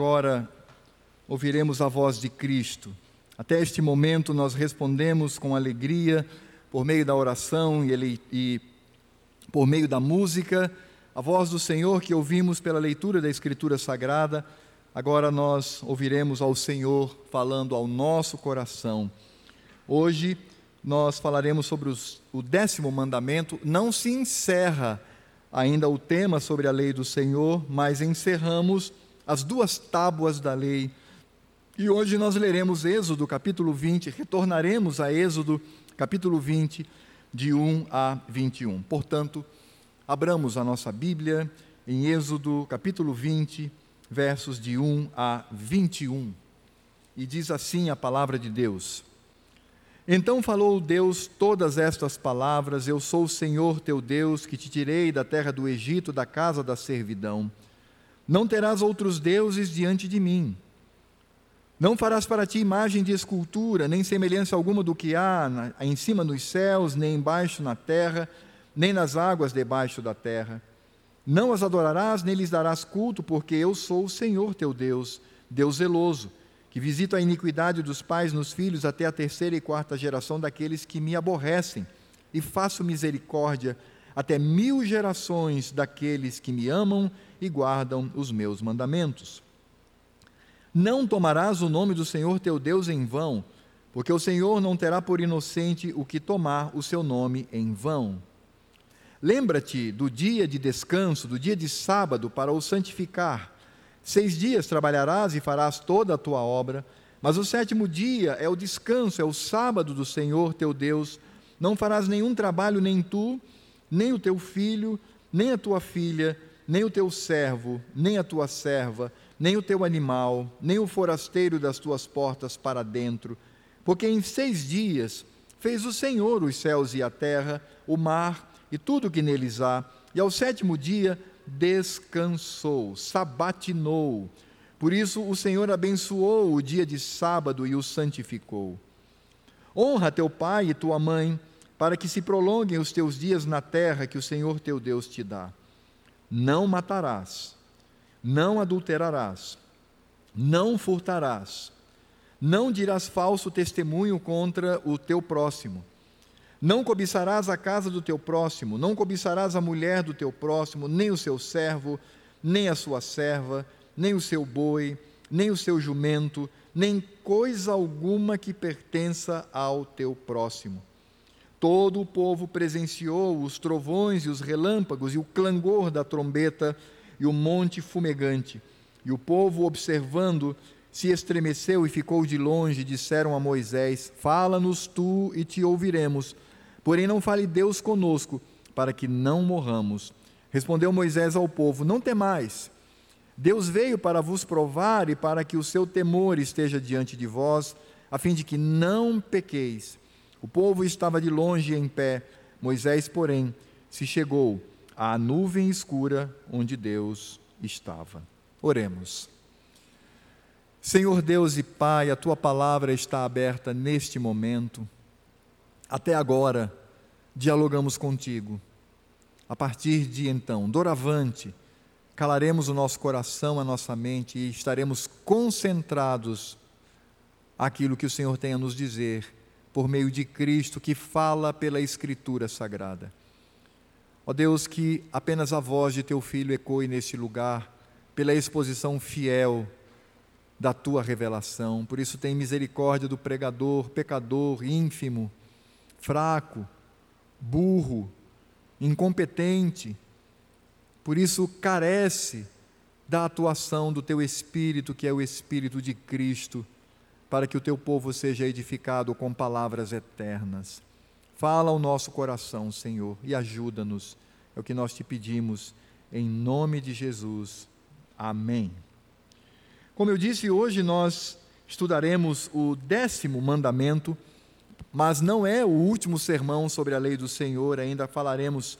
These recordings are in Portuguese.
Agora ouviremos a voz de Cristo. Até este momento nós respondemos com alegria, por meio da oração e, ele, e por meio da música, a voz do Senhor que ouvimos pela leitura da Escritura Sagrada. Agora nós ouviremos ao Senhor falando ao nosso coração. Hoje nós falaremos sobre os, o décimo mandamento. Não se encerra ainda o tema sobre a lei do Senhor, mas encerramos as duas tábuas da lei. E hoje nós leremos Êxodo capítulo 20, retornaremos a Êxodo capítulo 20, de 1 a 21. Portanto, abramos a nossa Bíblia em Êxodo capítulo 20, versos de 1 a 21. E diz assim a palavra de Deus: Então falou Deus todas estas palavras: Eu sou o Senhor teu Deus, que te tirei da terra do Egito, da casa da servidão. Não terás outros deuses diante de mim. Não farás para ti imagem de escultura, nem semelhança alguma do que há em cima nos céus, nem embaixo na terra, nem nas águas debaixo da terra. Não as adorarás, nem lhes darás culto, porque eu sou o Senhor teu Deus, Deus zeloso, que visito a iniquidade dos pais nos filhos até a terceira e quarta geração daqueles que me aborrecem, e faço misericórdia até mil gerações daqueles que me amam e guardam os meus mandamentos. Não tomarás o nome do Senhor teu Deus em vão, porque o Senhor não terá por inocente o que tomar o seu nome em vão. Lembra-te do dia de descanso, do dia de sábado, para o santificar. Seis dias trabalharás e farás toda a tua obra, mas o sétimo dia é o descanso, é o sábado do Senhor teu Deus. Não farás nenhum trabalho, nem tu, nem o teu filho, nem a tua filha, nem o teu servo, nem a tua serva, nem o teu animal, nem o forasteiro das tuas portas para dentro, porque em seis dias fez o Senhor os céus e a terra, o mar e tudo o que neles há, e ao sétimo dia descansou, sabatinou. Por isso o Senhor abençoou o dia de sábado e o santificou. Honra teu pai e tua mãe, para que se prolonguem os teus dias na terra que o Senhor teu Deus te dá. Não matarás, não adulterarás, não furtarás, não dirás falso testemunho contra o teu próximo, não cobiçarás a casa do teu próximo, não cobiçarás a mulher do teu próximo, nem o seu servo, nem a sua serva, nem o seu boi, nem o seu jumento, nem coisa alguma que pertença ao teu próximo. Todo o povo presenciou os trovões e os relâmpagos e o clangor da trombeta e o monte fumegante. E o povo, observando, se estremeceu e ficou de longe. Disseram a Moisés: Fala-nos tu e te ouviremos. Porém, não fale Deus conosco, para que não morramos. Respondeu Moisés ao povo: Não temais. Deus veio para vos provar e para que o seu temor esteja diante de vós, a fim de que não pequeis. O povo estava de longe em pé, Moisés, porém, se chegou à nuvem escura onde Deus estava. Oremos. Senhor Deus e Pai, a tua palavra está aberta neste momento. Até agora, dialogamos contigo. A partir de então, doravante, calaremos o nosso coração, a nossa mente e estaremos concentrados aquilo que o Senhor tem a nos dizer por meio de Cristo que fala pela Escritura Sagrada. Ó Deus, que apenas a voz de teu filho ecoe neste lugar, pela exposição fiel da tua revelação. Por isso, tem misericórdia do pregador, pecador, ínfimo, fraco, burro, incompetente. Por isso, carece da atuação do teu Espírito, que é o Espírito de Cristo para que o teu povo seja edificado com palavras eternas. Fala ao nosso coração, Senhor, e ajuda-nos. É o que nós te pedimos, em nome de Jesus. Amém. Como eu disse, hoje nós estudaremos o décimo mandamento, mas não é o último sermão sobre a lei do Senhor, ainda falaremos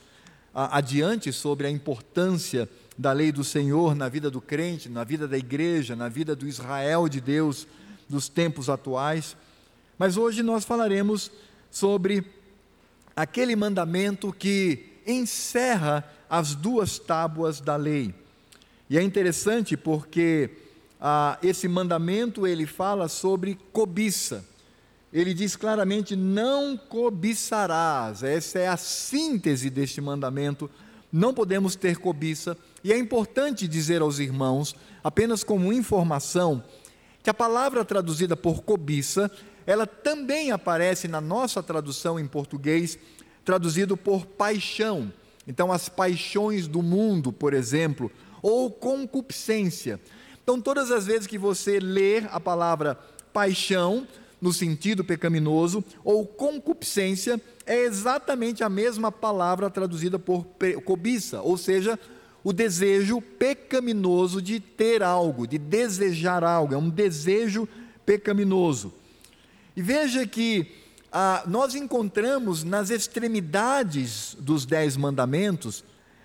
adiante sobre a importância da lei do Senhor na vida do crente, na vida da igreja, na vida do Israel de Deus dos tempos atuais, mas hoje nós falaremos sobre aquele mandamento que encerra as duas tábuas da lei. E é interessante porque ah, esse mandamento ele fala sobre cobiça. Ele diz claramente: não cobiçarás. Essa é a síntese deste mandamento. Não podemos ter cobiça. E é importante dizer aos irmãos, apenas como informação, que a palavra traduzida por cobiça, ela também aparece na nossa tradução em português, traduzido por paixão. Então, as paixões do mundo, por exemplo, ou concupiscência. Então, todas as vezes que você ler a palavra paixão, no sentido pecaminoso, ou concupiscência, é exatamente a mesma palavra traduzida por cobiça, ou seja, o desejo pecaminoso de ter algo, de desejar algo, é um desejo pecaminoso. E veja que ah, nós encontramos nas extremidades dos Dez Mandamentos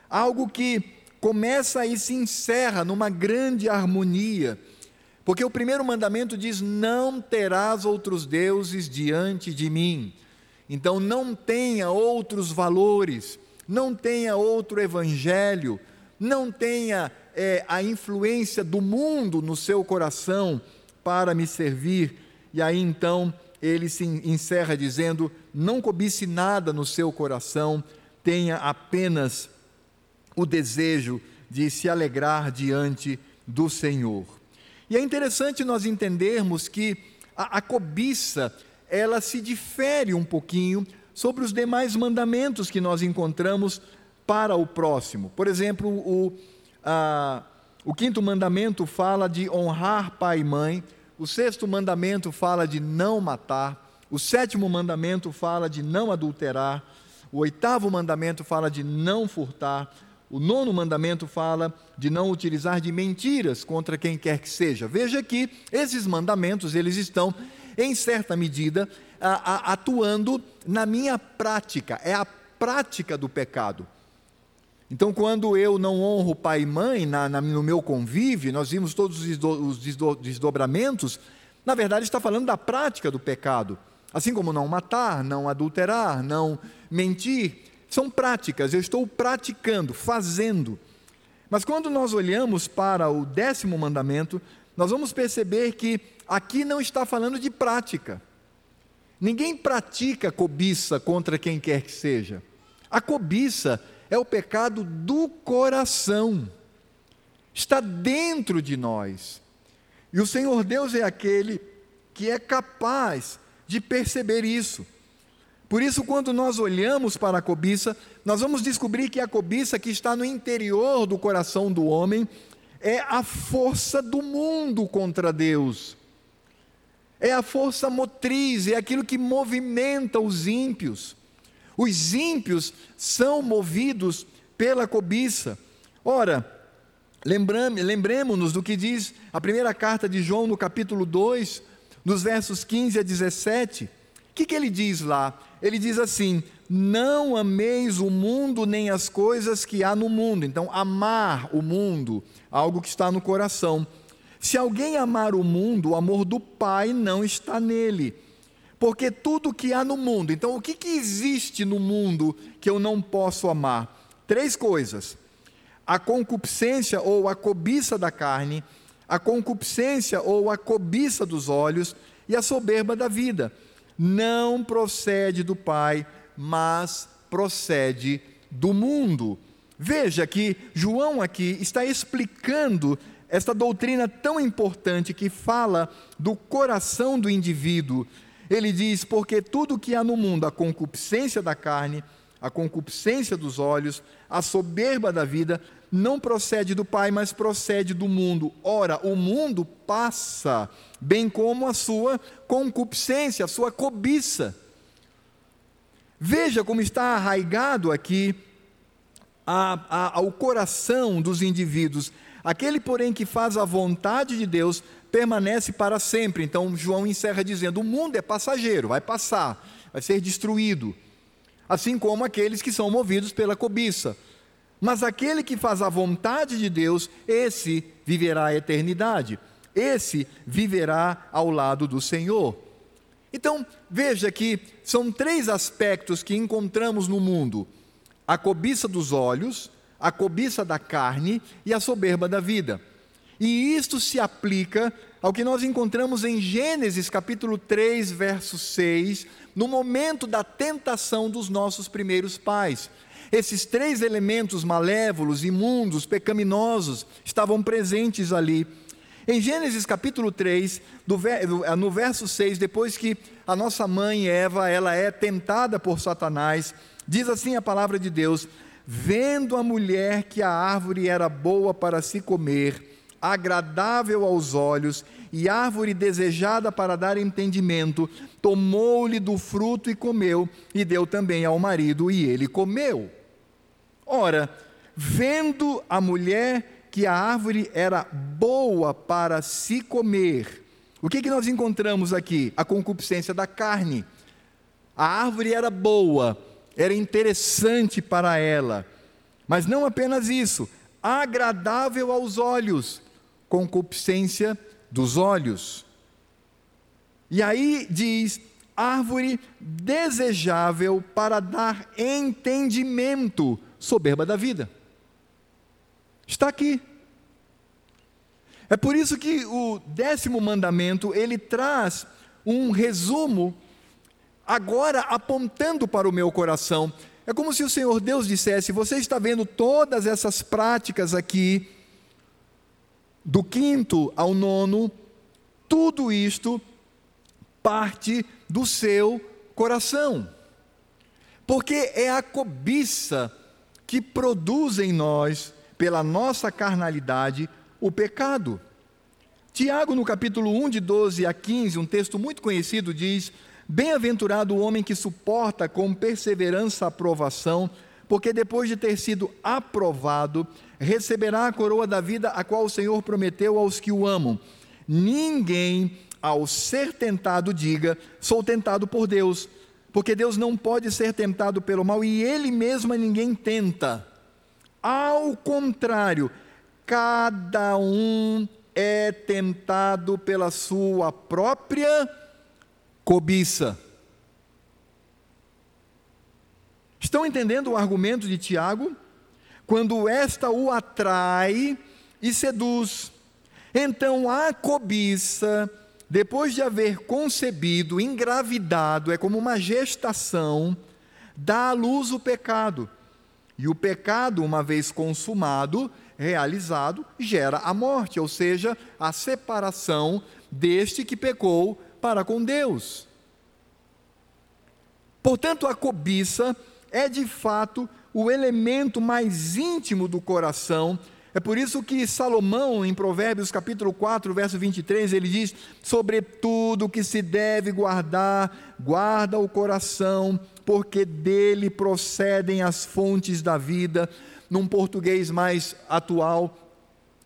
algo que começa e se encerra numa grande harmonia. Porque o primeiro mandamento diz: Não terás outros deuses diante de mim. Então não tenha outros valores, não tenha outro evangelho, não tenha é, a influência do mundo no seu coração para me servir. E aí então ele se encerra dizendo: Não cobice nada no seu coração, tenha apenas o desejo de se alegrar diante do Senhor. E é interessante nós entendermos que a, a cobiça, ela se difere um pouquinho sobre os demais mandamentos que nós encontramos para o próximo. Por exemplo, o, a, o quinto mandamento fala de honrar pai e mãe, o sexto mandamento fala de não matar, o sétimo mandamento fala de não adulterar, o oitavo mandamento fala de não furtar, o nono mandamento fala de não utilizar de mentiras contra quem quer que seja. Veja que esses mandamentos, eles estão, em certa medida, a, a, atuando na minha prática, é a prática do pecado. Então, quando eu não honro pai e mãe na, na, no meu convívio, nós vimos todos os, desdo, os desdo, desdobramentos, na verdade está falando da prática do pecado. Assim como não matar, não adulterar, não mentir, são práticas, eu estou praticando, fazendo. Mas quando nós olhamos para o décimo mandamento, nós vamos perceber que aqui não está falando de prática. Ninguém pratica cobiça contra quem quer que seja. A cobiça é o pecado do coração, está dentro de nós. E o Senhor Deus é aquele que é capaz de perceber isso. Por isso, quando nós olhamos para a cobiça, nós vamos descobrir que a cobiça que está no interior do coração do homem é a força do mundo contra Deus. É a força motriz, é aquilo que movimenta os ímpios. Os ímpios são movidos pela cobiça. Ora, lembremos-nos do que diz a primeira carta de João, no capítulo 2, nos versos 15 a 17. O que, que ele diz lá? Ele diz assim: Não ameis o mundo nem as coisas que há no mundo. Então, amar o mundo, algo que está no coração. Se alguém amar o mundo, o amor do Pai não está nele porque tudo que há no mundo, então o que, que existe no mundo que eu não posso amar? Três coisas: a concupiscência ou a cobiça da carne, a concupiscência ou a cobiça dos olhos e a soberba da vida. Não procede do Pai, mas procede do mundo. Veja que João aqui está explicando esta doutrina tão importante que fala do coração do indivíduo ele diz: Porque tudo que há no mundo, a concupiscência da carne, a concupiscência dos olhos, a soberba da vida, não procede do Pai, mas procede do mundo. Ora, o mundo passa, bem como a sua concupiscência, a sua cobiça. Veja como está arraigado aqui a, a, ao coração dos indivíduos. Aquele, porém, que faz a vontade de Deus permanece para sempre. Então João encerra dizendo: o mundo é passageiro, vai passar, vai ser destruído, assim como aqueles que são movidos pela cobiça. Mas aquele que faz a vontade de Deus, esse viverá a eternidade, esse viverá ao lado do Senhor. Então, veja que são três aspectos que encontramos no mundo: a cobiça dos olhos, a cobiça da carne e a soberba da vida. E isto se aplica ao que nós encontramos em Gênesis capítulo 3, verso 6, no momento da tentação dos nossos primeiros pais. Esses três elementos malévolos, imundos, pecaminosos estavam presentes ali. Em Gênesis capítulo 3, no verso 6, depois que a nossa mãe Eva, ela é tentada por Satanás, diz assim a palavra de Deus: vendo a mulher que a árvore era boa para se comer, agradável aos olhos e árvore desejada para dar entendimento, tomou-lhe do fruto e comeu, e deu também ao marido, e ele comeu. Ora, vendo a mulher que a árvore era boa para se comer, o que, que nós encontramos aqui? A concupiscência da carne. A árvore era boa, era interessante para ela, mas não apenas isso, agradável aos olhos, concupiscência dos olhos. E aí diz: árvore desejável para dar entendimento, soberba da vida. Está aqui. É por isso que o décimo mandamento ele traz um resumo, agora apontando para o meu coração. É como se o Senhor Deus dissesse: Você está vendo todas essas práticas aqui, do quinto ao nono, tudo isto parte do seu coração. Porque é a cobiça que produz em nós, pela nossa carnalidade, o pecado. Tiago, no capítulo 1, de 12 a 15, um texto muito conhecido, diz: Bem-aventurado o homem que suporta com perseverança a aprovação, porque depois de ter sido aprovado, receberá a coroa da vida a qual o Senhor prometeu aos que o amam. Ninguém, ao ser tentado, diga: Sou tentado por Deus, porque Deus não pode ser tentado pelo mal e Ele mesmo a ninguém tenta. Ao contrário, cada um é tentado pela sua própria cobiça. Estão entendendo o argumento de Tiago? Quando esta o atrai e seduz, então a cobiça, depois de haver concebido, engravidado, é como uma gestação, dá à luz o pecado. E o pecado, uma vez consumado, realizado, gera a morte, ou seja, a separação deste que pecou para com Deus. Portanto, a cobiça é de fato o elemento mais íntimo do coração. É por isso que Salomão, em Provérbios capítulo 4, verso 23, ele diz: Sobre tudo que se deve guardar, guarda o coração, porque dele procedem as fontes da vida num português mais atual,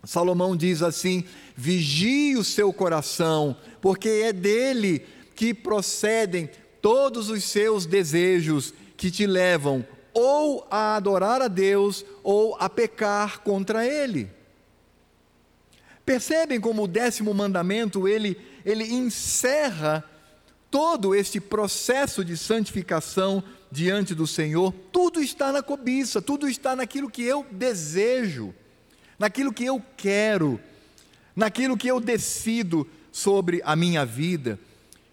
Salomão diz assim: vigie o seu coração, porque é dele que procedem todos os seus desejos que te levam ou a adorar a Deus ou a pecar contra Ele. Percebem como o décimo mandamento ele, ele encerra todo este processo de santificação diante do Senhor, tudo está na cobiça, tudo está naquilo que eu desejo, naquilo que eu quero, naquilo que eu decido sobre a minha vida.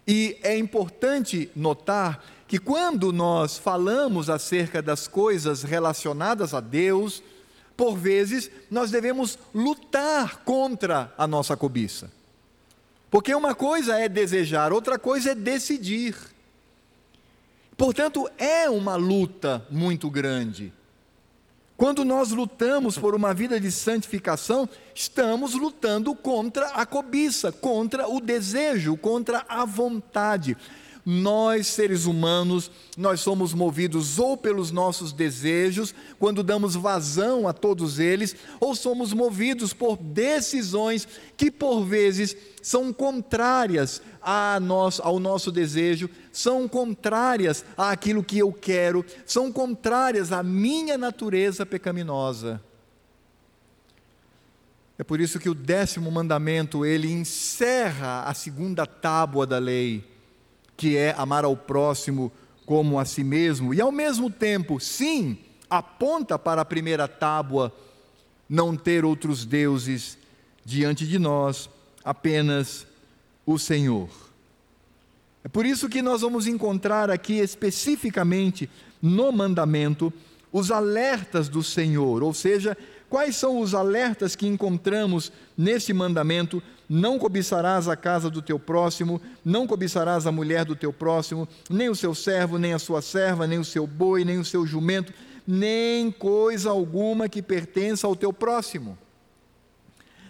E é importante notar que quando nós falamos acerca das coisas relacionadas a Deus, por vezes nós devemos lutar contra a nossa cobiça. Porque uma coisa é desejar, outra coisa é decidir. Portanto, é uma luta muito grande. Quando nós lutamos por uma vida de santificação, estamos lutando contra a cobiça, contra o desejo, contra a vontade. Nós, seres humanos, nós somos movidos ou pelos nossos desejos, quando damos vazão a todos eles, ou somos movidos por decisões que por vezes são contrárias ao nosso desejo, são contrárias àquilo que eu quero, são contrárias à minha natureza pecaminosa. É por isso que o décimo mandamento, ele encerra a segunda tábua da lei que é amar ao próximo como a si mesmo, e ao mesmo tempo, sim, aponta para a primeira tábua, não ter outros deuses diante de nós apenas o Senhor. É por isso que nós vamos encontrar aqui especificamente no mandamento os alertas do Senhor, ou seja, quais são os alertas que encontramos neste mandamento: não cobiçarás a casa do teu próximo, não cobiçarás a mulher do teu próximo, nem o seu servo, nem a sua serva, nem o seu boi, nem o seu jumento, nem coisa alguma que pertença ao teu próximo.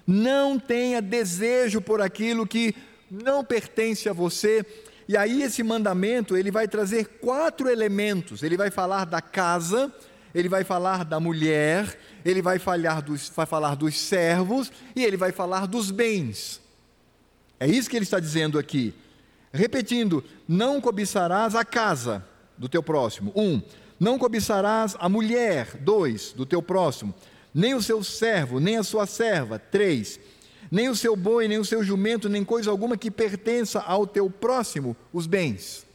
Não tenha desejo por aquilo que não pertence a você, e aí esse mandamento, ele vai trazer quatro elementos. Ele vai falar da casa, ele vai falar da mulher, ele vai falar dos, vai falar dos servos e ele vai falar dos bens. É isso que ele está dizendo aqui. Repetindo, não cobiçarás a casa do teu próximo. Um, não cobiçarás a mulher. Dois, do teu próximo. Nem o seu servo, nem a sua serva. Três, nem o seu boi, nem o seu jumento, nem coisa alguma que pertença ao teu próximo, os bens.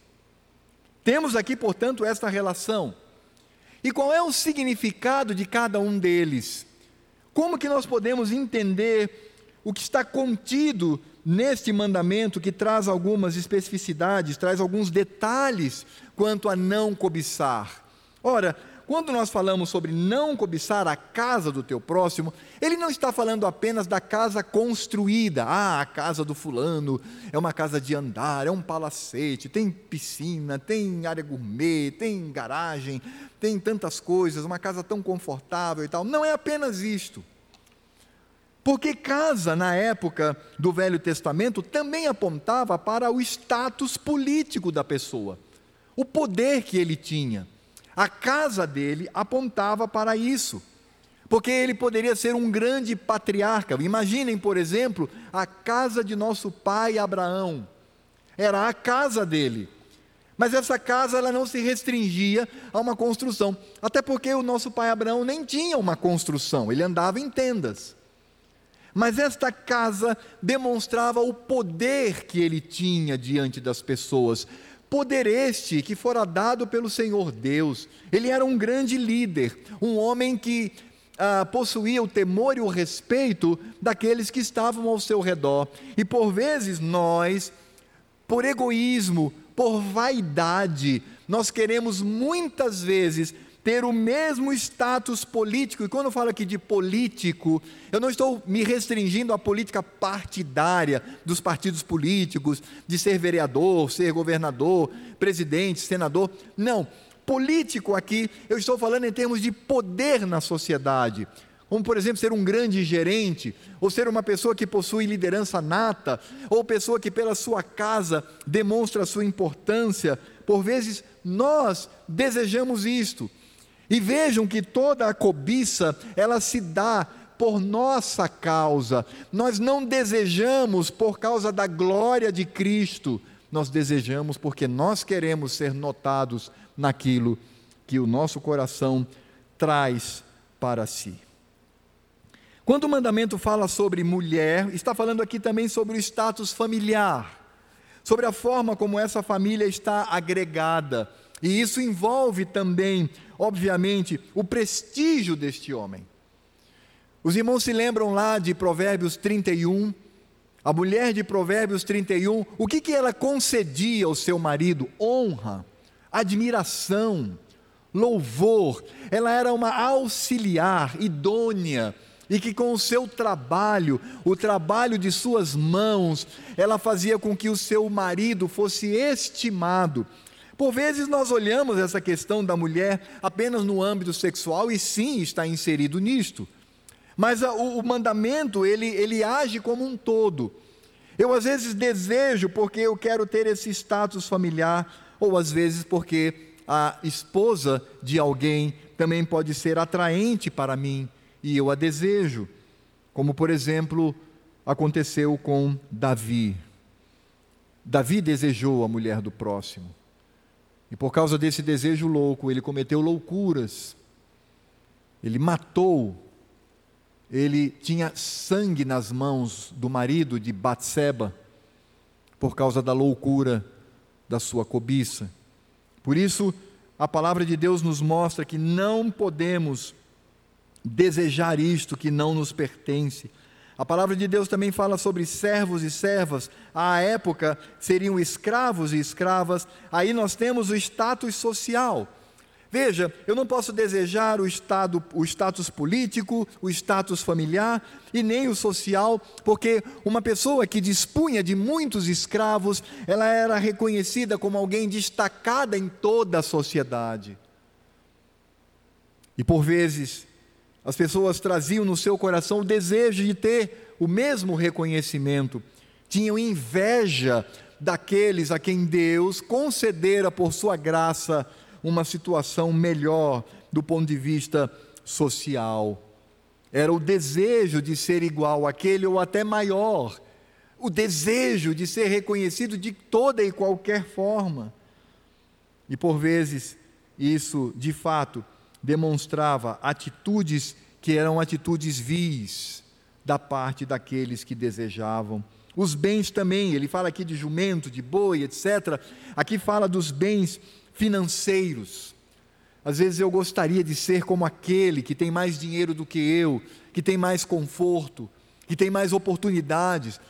Temos aqui, portanto, esta relação. E qual é o significado de cada um deles? Como que nós podemos entender o que está contido neste mandamento que traz algumas especificidades, traz alguns detalhes quanto a não cobiçar? Ora, quando nós falamos sobre não cobiçar a casa do teu próximo, ele não está falando apenas da casa construída. Ah, a casa do fulano é uma casa de andar, é um palacete, tem piscina, tem área gourmet, tem garagem, tem tantas coisas, uma casa tão confortável e tal. Não é apenas isto. Porque casa, na época do Velho Testamento, também apontava para o status político da pessoa, o poder que ele tinha. A casa dele apontava para isso, porque ele poderia ser um grande patriarca. Imaginem, por exemplo, a casa de nosso pai Abraão. Era a casa dele. Mas essa casa ela não se restringia a uma construção, até porque o nosso pai Abraão nem tinha uma construção, ele andava em tendas. Mas esta casa demonstrava o poder que ele tinha diante das pessoas, Poder este que fora dado pelo Senhor Deus. Ele era um grande líder, um homem que ah, possuía o temor e o respeito daqueles que estavam ao seu redor. E por vezes nós, por egoísmo, por vaidade, nós queremos muitas vezes ter o mesmo status político, e quando eu falo aqui de político, eu não estou me restringindo à política partidária dos partidos políticos, de ser vereador, ser governador, presidente, senador. Não. Político aqui, eu estou falando em termos de poder na sociedade. Como, por exemplo, ser um grande gerente, ou ser uma pessoa que possui liderança nata, ou pessoa que, pela sua casa, demonstra a sua importância. Por vezes, nós desejamos isto e vejam que toda a cobiça, ela se dá por nossa causa. Nós não desejamos por causa da glória de Cristo, nós desejamos porque nós queremos ser notados naquilo que o nosso coração traz para si. Quando o mandamento fala sobre mulher, está falando aqui também sobre o status familiar, sobre a forma como essa família está agregada. E isso envolve também obviamente, o prestígio deste homem. Os irmãos se lembram lá de Provérbios 31, a mulher de Provérbios 31, o que, que ela concedia ao seu marido? Honra, admiração, louvor. Ela era uma auxiliar idônea e que com o seu trabalho, o trabalho de suas mãos, ela fazia com que o seu marido fosse estimado. Por vezes nós olhamos essa questão da mulher apenas no âmbito sexual e sim está inserido nisto. Mas a, o, o mandamento, ele, ele age como um todo. Eu às vezes desejo porque eu quero ter esse status familiar, ou às vezes porque a esposa de alguém também pode ser atraente para mim e eu a desejo. Como, por exemplo, aconteceu com Davi. Davi desejou a mulher do próximo. E por causa desse desejo louco, ele cometeu loucuras. Ele matou. Ele tinha sangue nas mãos do marido de Batseba por causa da loucura da sua cobiça. Por isso, a palavra de Deus nos mostra que não podemos desejar isto que não nos pertence. A palavra de Deus também fala sobre servos e servas. À época seriam escravos e escravas. Aí nós temos o status social. Veja, eu não posso desejar o, estado, o status político, o status familiar e nem o social, porque uma pessoa que dispunha de muitos escravos, ela era reconhecida como alguém destacada em toda a sociedade. E por vezes, as pessoas traziam no seu coração o desejo de ter o mesmo reconhecimento, tinham inveja daqueles a quem Deus concedera por sua graça uma situação melhor do ponto de vista social. Era o desejo de ser igual àquele ou até maior, o desejo de ser reconhecido de toda e qualquer forma. E por vezes, isso de fato demonstrava atitudes que eram atitudes vis da parte daqueles que desejavam. Os bens também, ele fala aqui de jumento, de boi, etc. Aqui fala dos bens financeiros. Às vezes eu gostaria de ser como aquele que tem mais dinheiro do que eu, que tem mais conforto, que tem mais oportunidades,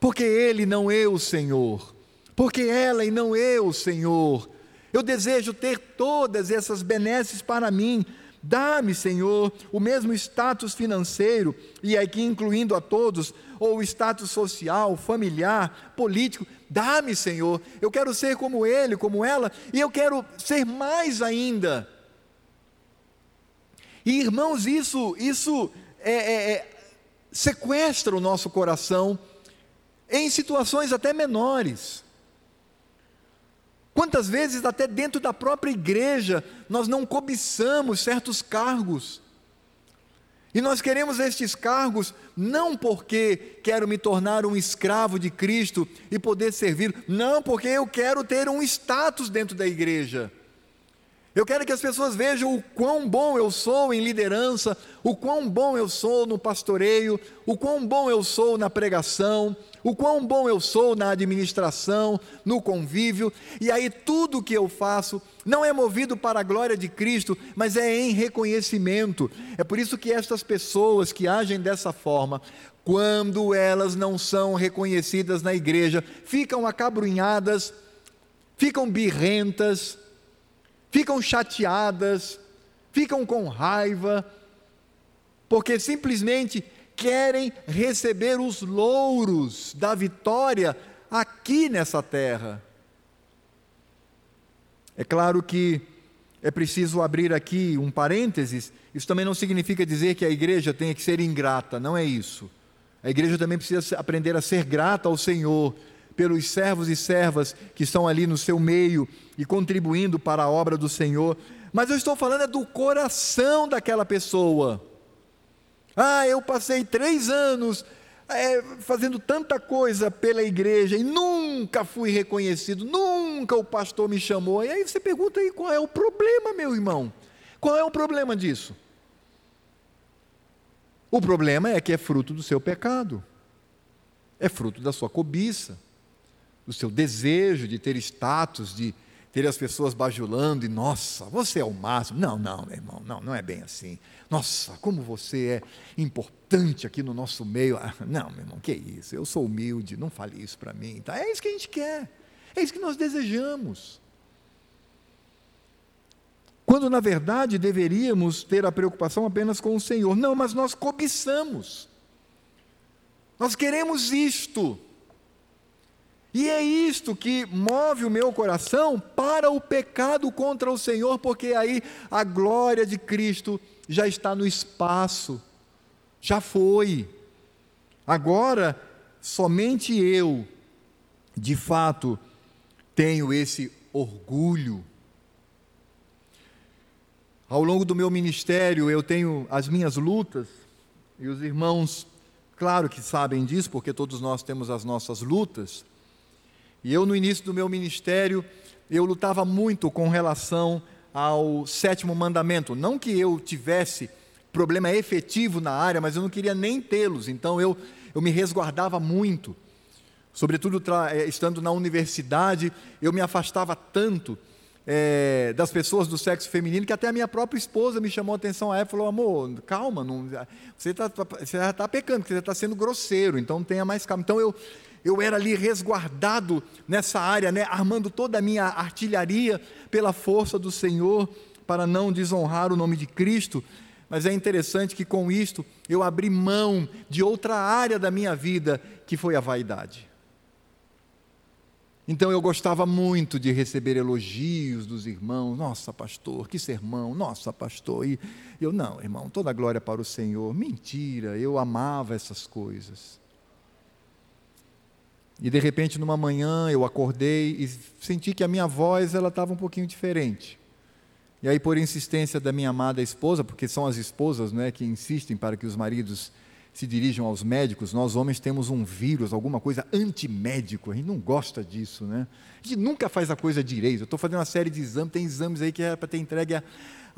porque ele não eu, Senhor, porque ela e não eu, Senhor. Eu desejo ter todas essas benesses para mim. Dá-me, Senhor, o mesmo status financeiro, e aqui incluindo a todos, ou status social, familiar, político. Dá-me, Senhor, eu quero ser como ele, como ela, e eu quero ser mais ainda. E irmãos, isso, isso é, é, é, sequestra o nosso coração em situações até menores. Quantas vezes, até dentro da própria igreja, nós não cobiçamos certos cargos. E nós queremos estes cargos não porque quero me tornar um escravo de Cristo e poder servir, não porque eu quero ter um status dentro da igreja. Eu quero que as pessoas vejam o quão bom eu sou em liderança, o quão bom eu sou no pastoreio, o quão bom eu sou na pregação, o quão bom eu sou na administração, no convívio, e aí tudo que eu faço não é movido para a glória de Cristo, mas é em reconhecimento. É por isso que estas pessoas que agem dessa forma, quando elas não são reconhecidas na igreja, ficam acabrunhadas, ficam birrentas, ficam chateadas, ficam com raiva, porque simplesmente querem receber os louros da vitória aqui nessa terra. É claro que é preciso abrir aqui um parênteses, isso também não significa dizer que a igreja tenha que ser ingrata, não é isso. A igreja também precisa aprender a ser grata ao Senhor pelos servos e servas que estão ali no seu meio e contribuindo para a obra do Senhor, mas eu estou falando é do coração daquela pessoa. Ah, eu passei três anos é, fazendo tanta coisa pela igreja e nunca fui reconhecido, nunca o pastor me chamou. E aí você pergunta aí qual é o problema, meu irmão? Qual é o problema disso? O problema é que é fruto do seu pecado, é fruto da sua cobiça do seu desejo de ter status, de ter as pessoas bajulando e, nossa, você é o máximo. Não, não, meu irmão, não, não é bem assim. Nossa, como você é importante aqui no nosso meio. Ah, não, meu irmão, que isso? Eu sou humilde, não fale isso para mim. Tá? É isso que a gente quer, é isso que nós desejamos. Quando na verdade deveríamos ter a preocupação apenas com o Senhor. Não, mas nós cobiçamos. Nós queremos isto. E é isto que move o meu coração para o pecado contra o Senhor, porque aí a glória de Cristo já está no espaço, já foi. Agora, somente eu, de fato, tenho esse orgulho. Ao longo do meu ministério, eu tenho as minhas lutas, e os irmãos, claro que sabem disso, porque todos nós temos as nossas lutas. E eu, no início do meu ministério, eu lutava muito com relação ao sétimo mandamento. Não que eu tivesse problema efetivo na área, mas eu não queria nem tê-los. Então eu, eu me resguardava muito. Sobretudo eh, estando na universidade, eu me afastava tanto é, das pessoas do sexo feminino, que até a minha própria esposa me chamou a atenção a ela e falou: amor, calma, não, você, tá, você já está pecando, você está sendo grosseiro, então tenha mais calma. Então eu, eu era ali resguardado nessa área, né, armando toda a minha artilharia pela força do Senhor, para não desonrar o nome de Cristo. Mas é interessante que com isto eu abri mão de outra área da minha vida, que foi a vaidade. Então eu gostava muito de receber elogios dos irmãos. Nossa, pastor, que sermão. Nossa, pastor. E eu, não, irmão, toda glória para o Senhor. Mentira, eu amava essas coisas. E de repente, numa manhã, eu acordei e senti que a minha voz ela estava um pouquinho diferente. E aí, por insistência da minha amada esposa, porque são as esposas né, que insistem para que os maridos se dirijam aos médicos, nós homens temos um vírus, alguma coisa antimédico, a gente não gosta disso, né? A gente nunca faz a coisa direito. Eu estou fazendo uma série de exames, tem exames aí que é para ter entregue há,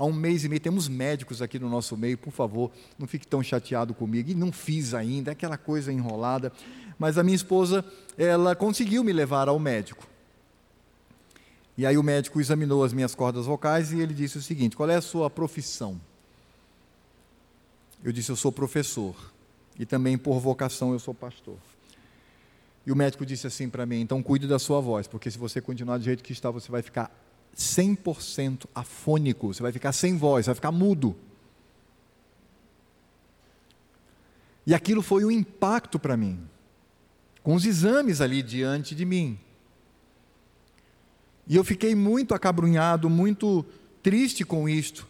há, um mês e meio. Temos médicos aqui no nosso meio, por favor, não fique tão chateado comigo. E não fiz ainda, aquela coisa enrolada. Mas a minha esposa, ela conseguiu me levar ao médico. E aí o médico examinou as minhas cordas vocais e ele disse o seguinte: qual é a sua profissão? Eu disse: eu sou professor e também por vocação eu sou pastor. E o médico disse assim para mim: então cuide da sua voz, porque se você continuar do jeito que está, você vai ficar 100% afônico, você vai ficar sem voz, vai ficar mudo. E aquilo foi um impacto para mim, com os exames ali diante de mim. E eu fiquei muito acabrunhado, muito triste com isto.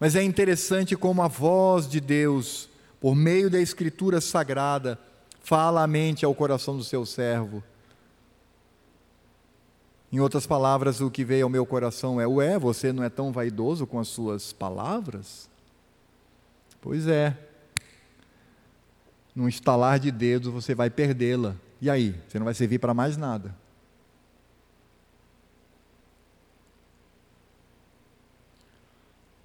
Mas é interessante como a voz de Deus por meio da Escritura Sagrada, fala a mente ao coração do seu servo. Em outras palavras, o que veio ao meu coração é: Ué, você não é tão vaidoso com as suas palavras? Pois é. Num estalar de dedos você vai perdê-la. E aí? Você não vai servir para mais nada.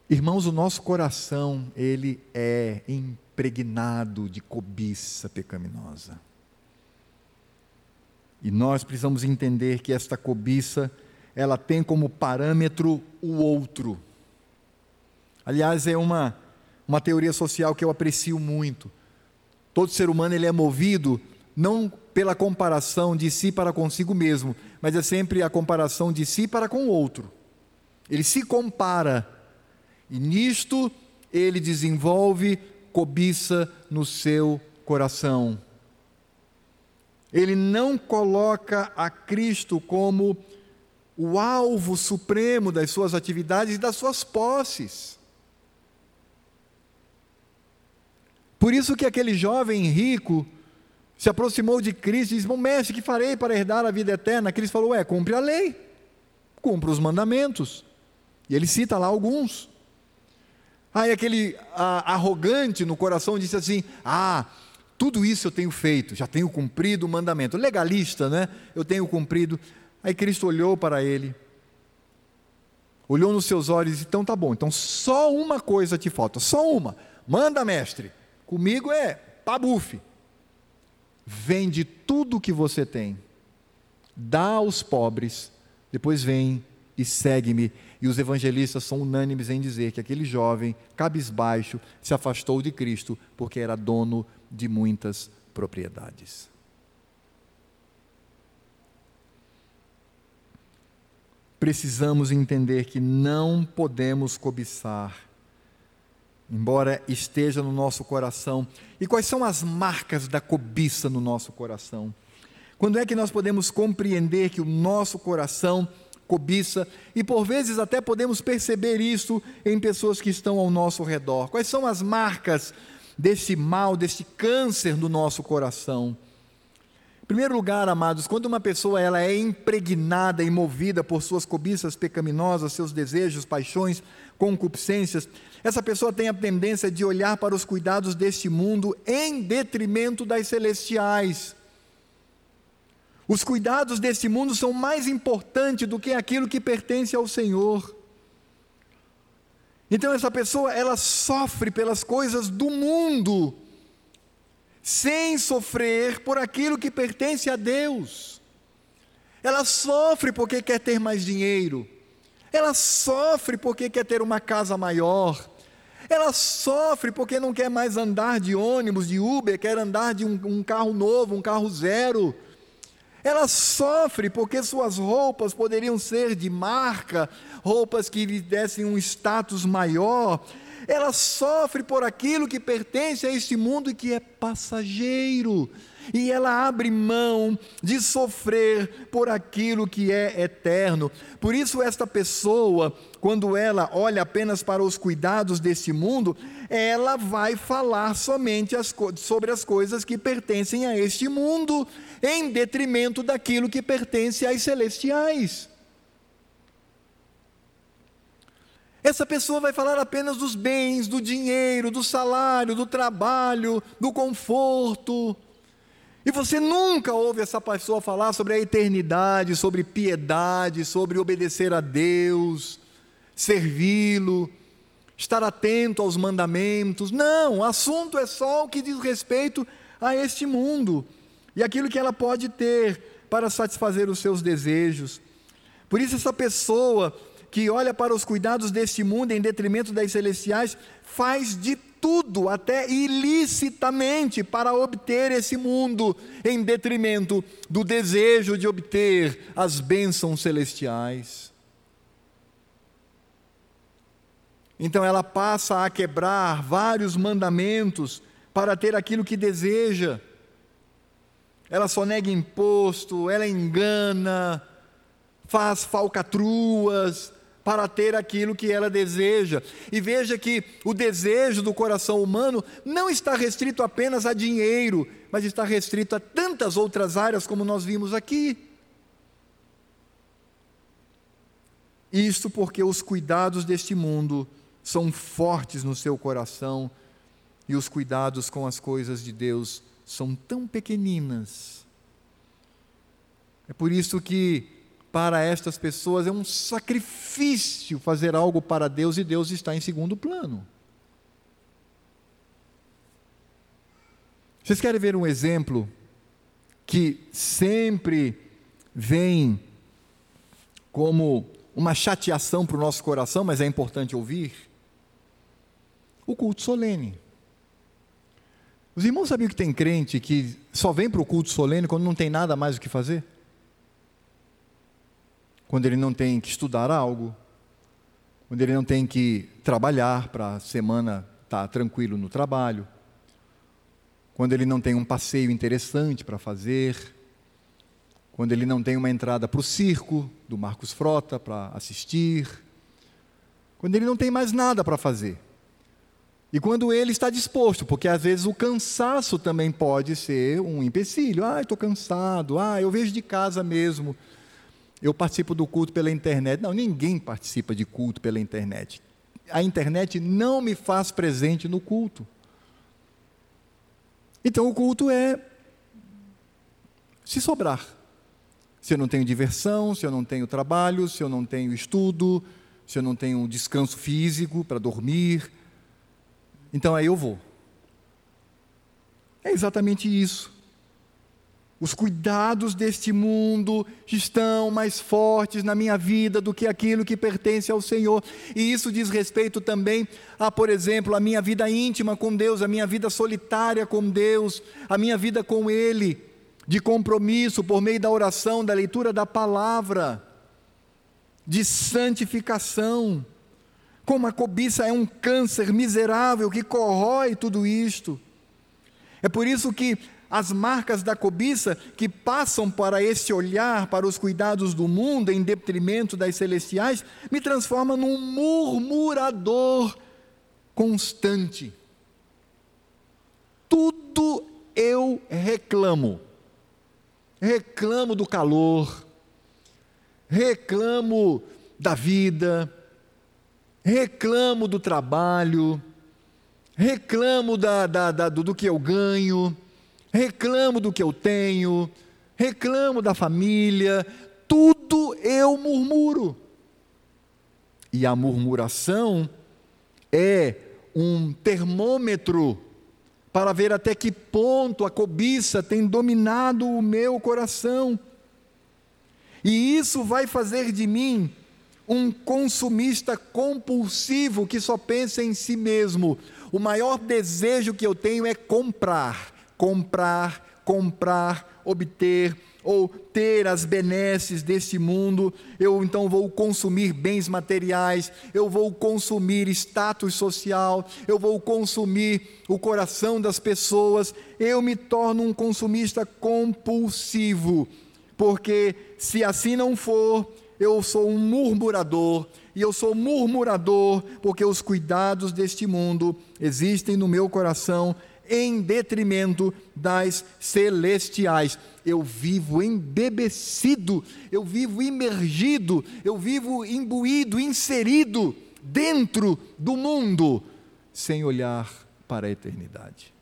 Irmãos, o nosso coração, ele é impregnado de cobiça pecaminosa. E nós precisamos entender que esta cobiça, ela tem como parâmetro o outro. Aliás, é uma, uma teoria social que eu aprecio muito. Todo ser humano ele é movido não pela comparação de si para consigo mesmo, mas é sempre a comparação de si para com o outro. Ele se compara e nisto ele desenvolve cobiça no seu coração. Ele não coloca a Cristo como o alvo supremo das suas atividades e das suas posses. Por isso que aquele jovem rico se aproximou de Cristo e disse: Bom mestre, que farei para herdar a vida eterna? Cristo falou: É, cumpre a lei, cumpre os mandamentos. E ele cita lá alguns. Aí aquele arrogante no coração disse assim: Ah, tudo isso eu tenho feito, já tenho cumprido o mandamento. Legalista, né? Eu tenho cumprido. Aí Cristo olhou para ele, olhou nos seus olhos e disse: Então tá bom, então só uma coisa te falta, só uma. Manda, mestre. Comigo é pabufe. Vende tudo o que você tem, dá aos pobres, depois vem e segue-me. E os evangelistas são unânimes em dizer que aquele jovem, cabisbaixo, se afastou de Cristo porque era dono de muitas propriedades. Precisamos entender que não podemos cobiçar, embora esteja no nosso coração. E quais são as marcas da cobiça no nosso coração? Quando é que nós podemos compreender que o nosso coração cobiça, e por vezes até podemos perceber isso em pessoas que estão ao nosso redor. Quais são as marcas desse mal, desse câncer no nosso coração? Em primeiro lugar, amados, quando uma pessoa ela é impregnada e movida por suas cobiças pecaminosas, seus desejos, paixões, concupiscências, essa pessoa tem a tendência de olhar para os cuidados deste mundo em detrimento das celestiais. Os cuidados desse mundo são mais importantes do que aquilo que pertence ao Senhor. Então essa pessoa, ela sofre pelas coisas do mundo, sem sofrer por aquilo que pertence a Deus. Ela sofre porque quer ter mais dinheiro. Ela sofre porque quer ter uma casa maior. Ela sofre porque não quer mais andar de ônibus, de Uber, quer andar de um, um carro novo, um carro zero. Ela sofre porque suas roupas poderiam ser de marca, roupas que lhe dessem um status maior. Ela sofre por aquilo que pertence a este mundo e que é passageiro e ela abre mão de sofrer por aquilo que é eterno. Por isso, esta pessoa, quando ela olha apenas para os cuidados deste mundo, ela vai falar somente as sobre as coisas que pertencem a este mundo, em detrimento daquilo que pertence às celestiais. Essa pessoa vai falar apenas dos bens, do dinheiro, do salário, do trabalho, do conforto, e você nunca ouve essa pessoa falar sobre a eternidade, sobre piedade, sobre obedecer a Deus, servi-lo, estar atento aos mandamentos. Não, o assunto é só o que diz respeito a este mundo e aquilo que ela pode ter para satisfazer os seus desejos. Por isso, essa pessoa que olha para os cuidados deste mundo em detrimento das celestiais faz de tudo, até ilicitamente, para obter esse mundo, em detrimento do desejo de obter as bênçãos celestiais. Então ela passa a quebrar vários mandamentos para ter aquilo que deseja. Ela só nega imposto, ela engana, faz falcatruas, para ter aquilo que ela deseja. E veja que o desejo do coração humano não está restrito apenas a dinheiro, mas está restrito a tantas outras áreas, como nós vimos aqui. Isto porque os cuidados deste mundo são fortes no seu coração e os cuidados com as coisas de Deus são tão pequeninas. É por isso que para estas pessoas é um sacrifício fazer algo para Deus e Deus está em segundo plano. Vocês querem ver um exemplo que sempre vem como uma chateação para o nosso coração, mas é importante ouvir? O culto solene. Os irmãos sabiam que tem crente que só vem para o culto solene quando não tem nada mais o que fazer? Quando ele não tem que estudar algo, quando ele não tem que trabalhar para a semana estar tá tranquilo no trabalho, quando ele não tem um passeio interessante para fazer, quando ele não tem uma entrada para o circo do Marcos Frota para assistir, quando ele não tem mais nada para fazer. E quando ele está disposto, porque às vezes o cansaço também pode ser um empecilho. Ah, estou cansado. Ah, eu vejo de casa mesmo eu participo do culto pela internet. Não, ninguém participa de culto pela internet. A internet não me faz presente no culto. Então o culto é se sobrar. Se eu não tenho diversão, se eu não tenho trabalho, se eu não tenho estudo, se eu não tenho descanso físico para dormir, então aí eu vou. É exatamente isso. Os cuidados deste mundo estão mais fortes na minha vida do que aquilo que pertence ao Senhor. E isso diz respeito também a, por exemplo, a minha vida íntima com Deus, a minha vida solitária com Deus, a minha vida com Ele, de compromisso por meio da oração, da leitura da palavra, de santificação. Como a cobiça é um câncer miserável que corrói tudo isto. É por isso que as marcas da cobiça que passam para esse olhar para os cuidados do mundo em detrimento das celestiais, me transforma num murmurador constante. Tudo eu reclamo. Reclamo do calor, reclamo da vida, reclamo do trabalho, reclamo da, da, da, do, do que eu ganho reclamo do que eu tenho, reclamo da família, tudo eu murmuro. E a murmuração é um termômetro para ver até que ponto a cobiça tem dominado o meu coração. E isso vai fazer de mim um consumista compulsivo que só pensa em si mesmo. O maior desejo que eu tenho é comprar, comprar, comprar, obter ou ter as benesses deste mundo, eu então vou consumir bens materiais, eu vou consumir status social, eu vou consumir o coração das pessoas, eu me torno um consumista compulsivo, porque se assim não for, eu sou um murmurador, e eu sou murmurador porque os cuidados deste mundo existem no meu coração em detrimento das celestiais. Eu vivo embebecido, eu vivo imergido, eu vivo imbuído, inserido dentro do mundo, sem olhar para a eternidade.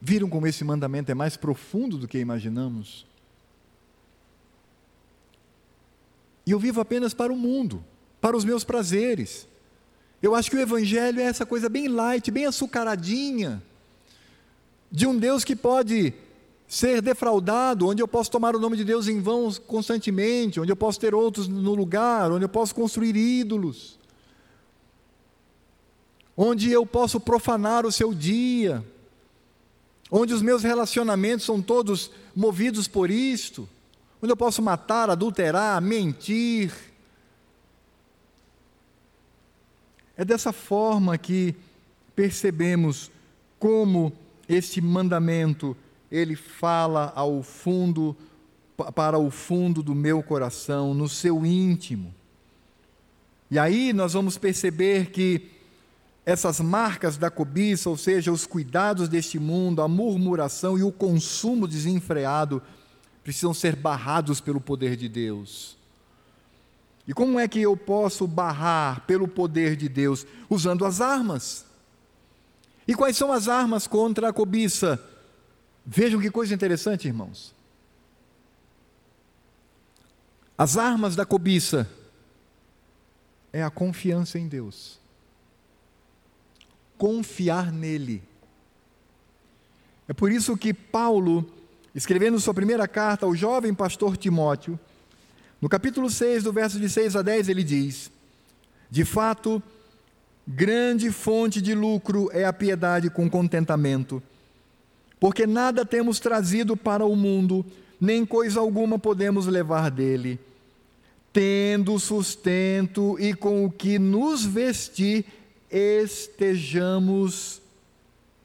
Viram como esse mandamento é mais profundo do que imaginamos? E eu vivo apenas para o mundo, para os meus prazeres. Eu acho que o Evangelho é essa coisa bem light, bem açucaradinha, de um Deus que pode ser defraudado, onde eu posso tomar o nome de Deus em vão constantemente, onde eu posso ter outros no lugar, onde eu posso construir ídolos, onde eu posso profanar o seu dia, onde os meus relacionamentos são todos movidos por isto, onde eu posso matar, adulterar, mentir, É dessa forma que percebemos como este mandamento ele fala ao fundo para o fundo do meu coração, no seu íntimo. E aí nós vamos perceber que essas marcas da cobiça, ou seja, os cuidados deste mundo, a murmuração e o consumo desenfreado, precisam ser barrados pelo poder de Deus. E como é que eu posso barrar pelo poder de Deus? Usando as armas. E quais são as armas contra a cobiça? Vejam que coisa interessante, irmãos. As armas da cobiça é a confiança em Deus. Confiar nele. É por isso que Paulo, escrevendo sua primeira carta ao jovem pastor Timóteo, no capítulo 6, do verso de 6 a 10, ele diz: De fato, grande fonte de lucro é a piedade com contentamento, porque nada temos trazido para o mundo, nem coisa alguma podemos levar dele. Tendo sustento e com o que nos vestir, estejamos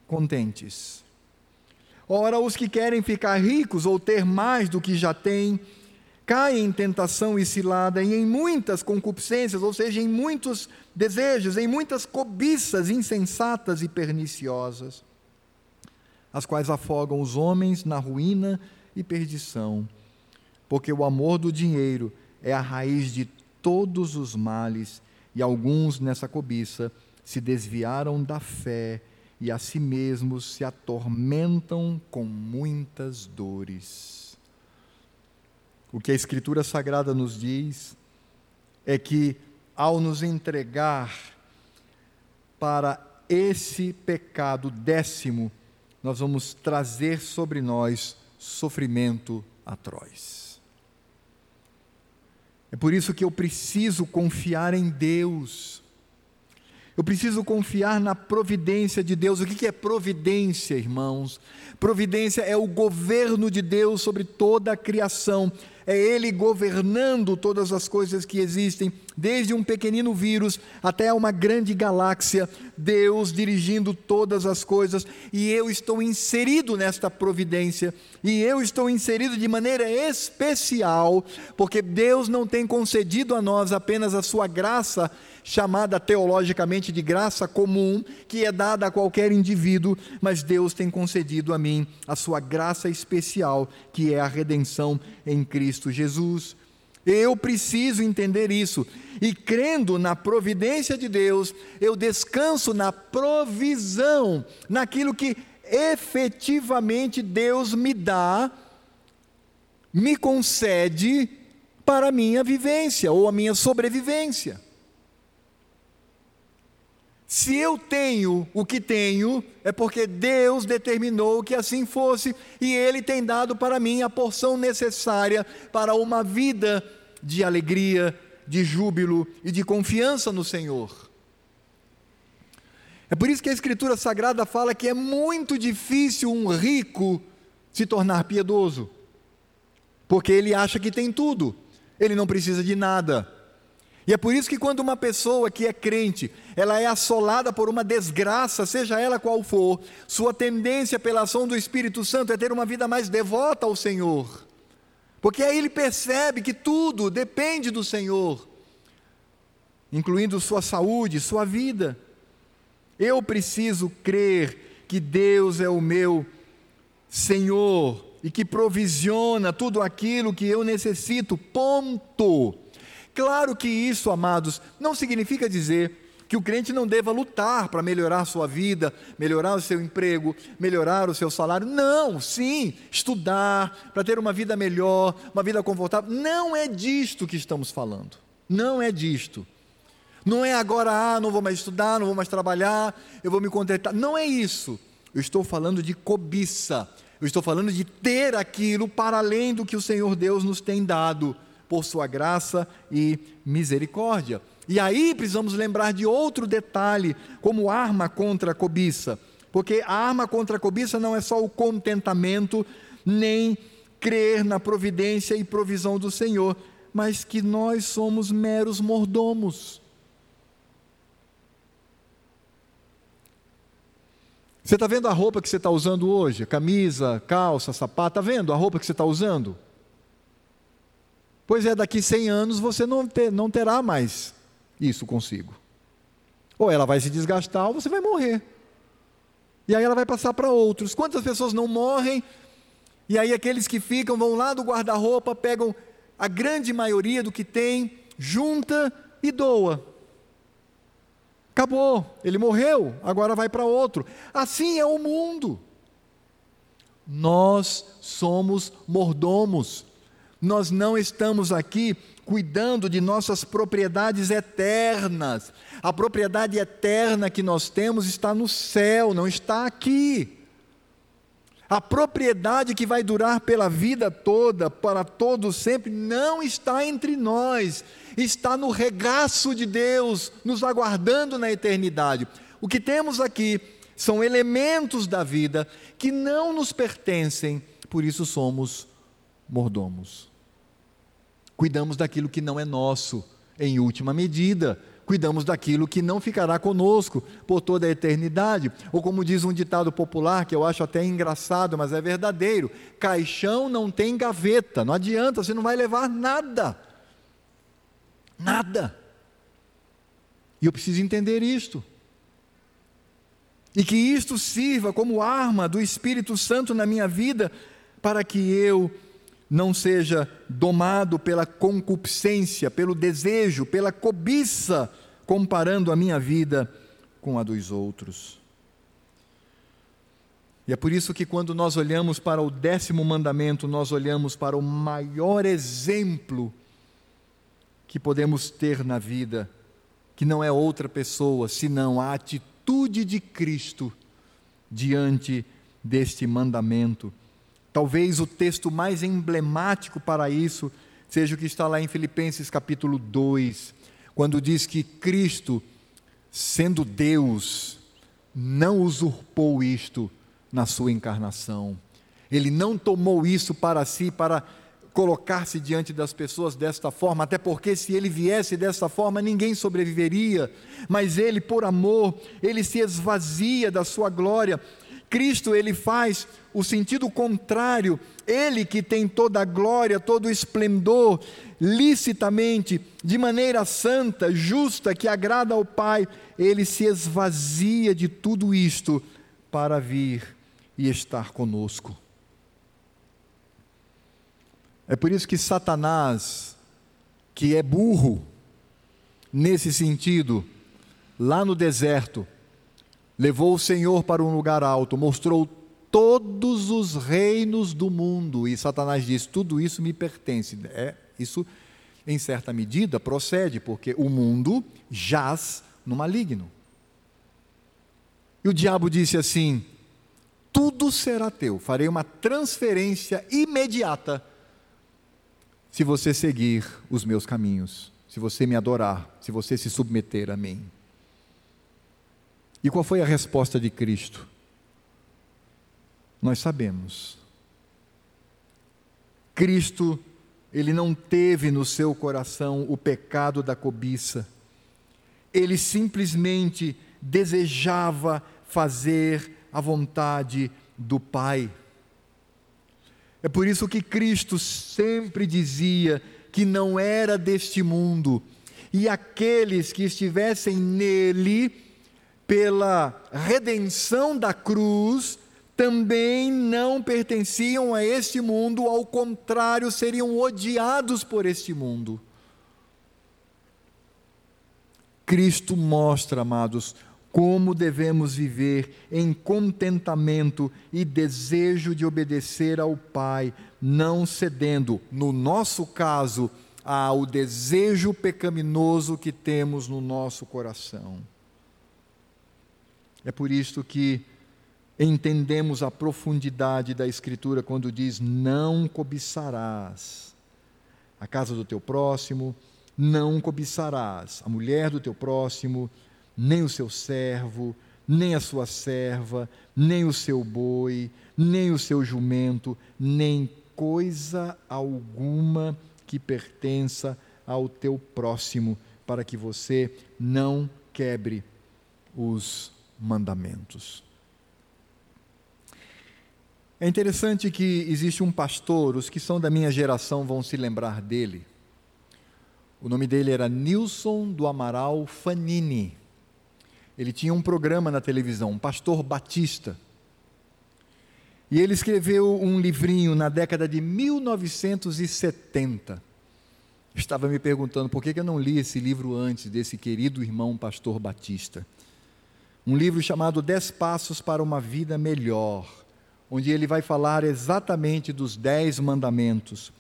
contentes. Ora, os que querem ficar ricos ou ter mais do que já têm, cai em tentação e cilada e em muitas concupiscências, ou seja, em muitos desejos, em muitas cobiças insensatas e perniciosas, as quais afogam os homens na ruína e perdição, porque o amor do dinheiro é a raiz de todos os males, e alguns nessa cobiça se desviaram da fé e a si mesmos se atormentam com muitas dores. O que a Escritura Sagrada nos diz é que, ao nos entregar para esse pecado décimo, nós vamos trazer sobre nós sofrimento atroz. É por isso que eu preciso confiar em Deus. Eu preciso confiar na providência de Deus. O que é providência, irmãos? Providência é o governo de Deus sobre toda a criação é Ele governando todas as coisas que existem, desde um pequenino vírus até uma grande galáxia, Deus dirigindo todas as coisas, e eu estou inserido nesta providência, e eu estou inserido de maneira especial, porque Deus não tem concedido a nós apenas a sua graça chamada teologicamente de graça comum, que é dada a qualquer indivíduo, mas Deus tem concedido a mim a sua graça especial, que é a redenção em Cristo Jesus. Eu preciso entender isso. E crendo na providência de Deus, eu descanso na provisão, naquilo que efetivamente Deus me dá, me concede para a minha vivência ou a minha sobrevivência. Se eu tenho o que tenho, é porque Deus determinou que assim fosse e Ele tem dado para mim a porção necessária para uma vida de alegria, de júbilo e de confiança no Senhor. É por isso que a Escritura Sagrada fala que é muito difícil um rico se tornar piedoso, porque ele acha que tem tudo, ele não precisa de nada. E é por isso que quando uma pessoa que é crente, ela é assolada por uma desgraça, seja ela qual for, sua tendência pela ação do Espírito Santo é ter uma vida mais devota ao Senhor. Porque aí ele percebe que tudo depende do Senhor, incluindo sua saúde, sua vida. Eu preciso crer que Deus é o meu Senhor e que provisiona tudo aquilo que eu necessito. Ponto. Claro que isso, amados, não significa dizer que o crente não deva lutar para melhorar sua vida, melhorar o seu emprego, melhorar o seu salário. Não, sim, estudar para ter uma vida melhor, uma vida confortável. Não é disto que estamos falando. Não é disto. Não é agora, ah, não vou mais estudar, não vou mais trabalhar, eu vou me contentar. Não é isso. Eu estou falando de cobiça. Eu estou falando de ter aquilo para além do que o Senhor Deus nos tem dado por sua graça e misericórdia. E aí precisamos lembrar de outro detalhe, como arma contra a cobiça. Porque a arma contra a cobiça não é só o contentamento, nem crer na providência e provisão do Senhor, mas que nós somos meros mordomos. Você está vendo a roupa que você está usando hoje? Camisa, calça, sapato, está vendo a roupa que você está usando? Pois é, daqui 100 anos você não, ter, não terá mais isso consigo. Ou ela vai se desgastar ou você vai morrer. E aí ela vai passar para outros. Quantas pessoas não morrem? E aí aqueles que ficam vão lá do guarda-roupa, pegam a grande maioria do que tem, junta e doa. Acabou, ele morreu, agora vai para outro. Assim é o mundo. Nós somos mordomos. Nós não estamos aqui cuidando de nossas propriedades eternas. A propriedade eterna que nós temos está no céu, não está aqui. A propriedade que vai durar pela vida toda, para todos sempre, não está entre nós, está no regaço de Deus, nos aguardando na eternidade. O que temos aqui são elementos da vida que não nos pertencem, por isso somos mordomos. Cuidamos daquilo que não é nosso, em última medida, cuidamos daquilo que não ficará conosco por toda a eternidade. Ou como diz um ditado popular, que eu acho até engraçado, mas é verdadeiro: caixão não tem gaveta, não adianta, você não vai levar nada. Nada. E eu preciso entender isto. E que isto sirva como arma do Espírito Santo na minha vida, para que eu não seja domado pela concupiscência, pelo desejo, pela cobiça, comparando a minha vida com a dos outros. E é por isso que quando nós olhamos para o décimo mandamento, nós olhamos para o maior exemplo que podemos ter na vida, que não é outra pessoa, senão a atitude de Cristo diante deste mandamento Talvez o texto mais emblemático para isso seja o que está lá em Filipenses capítulo 2, quando diz que Cristo, sendo Deus, não usurpou isto na sua encarnação. Ele não tomou isso para si para colocar-se diante das pessoas desta forma, até porque se ele viesse desta forma, ninguém sobreviveria. Mas ele, por amor, ele se esvazia da sua glória Cristo ele faz o sentido contrário, ele que tem toda a glória, todo o esplendor, licitamente, de maneira santa, justa, que agrada ao Pai, ele se esvazia de tudo isto para vir e estar conosco. É por isso que Satanás, que é burro, nesse sentido, lá no deserto, levou o Senhor para um lugar alto, mostrou todos os reinos do mundo, e Satanás diz: tudo isso me pertence. É, isso, em certa medida, procede, porque o mundo jaz no maligno. E o diabo disse assim: Tudo será teu, farei uma transferência imediata se você seguir os meus caminhos, se você me adorar, se você se submeter a mim. E qual foi a resposta de Cristo? Nós sabemos. Cristo, ele não teve no seu coração o pecado da cobiça. Ele simplesmente desejava fazer a vontade do Pai. É por isso que Cristo sempre dizia que não era deste mundo, e aqueles que estivessem nele, pela redenção da cruz, também não pertenciam a este mundo, ao contrário, seriam odiados por este mundo. Cristo mostra, amados, como devemos viver em contentamento e desejo de obedecer ao Pai, não cedendo, no nosso caso, ao desejo pecaminoso que temos no nosso coração. É por isto que entendemos a profundidade da Escritura quando diz: Não cobiçarás a casa do teu próximo, não cobiçarás a mulher do teu próximo, nem o seu servo, nem a sua serva, nem o seu boi, nem o seu jumento, nem coisa alguma que pertença ao teu próximo, para que você não quebre os mandamentos. É interessante que existe um pastor, os que são da minha geração vão se lembrar dele. O nome dele era Nilson do Amaral Fanini. Ele tinha um programa na televisão, um pastor batista. E ele escreveu um livrinho na década de 1970. Estava me perguntando por que eu não li esse livro antes desse querido irmão pastor batista. Um livro chamado Dez Passos para uma Vida Melhor onde ele vai falar exatamente dos dez mandamentos.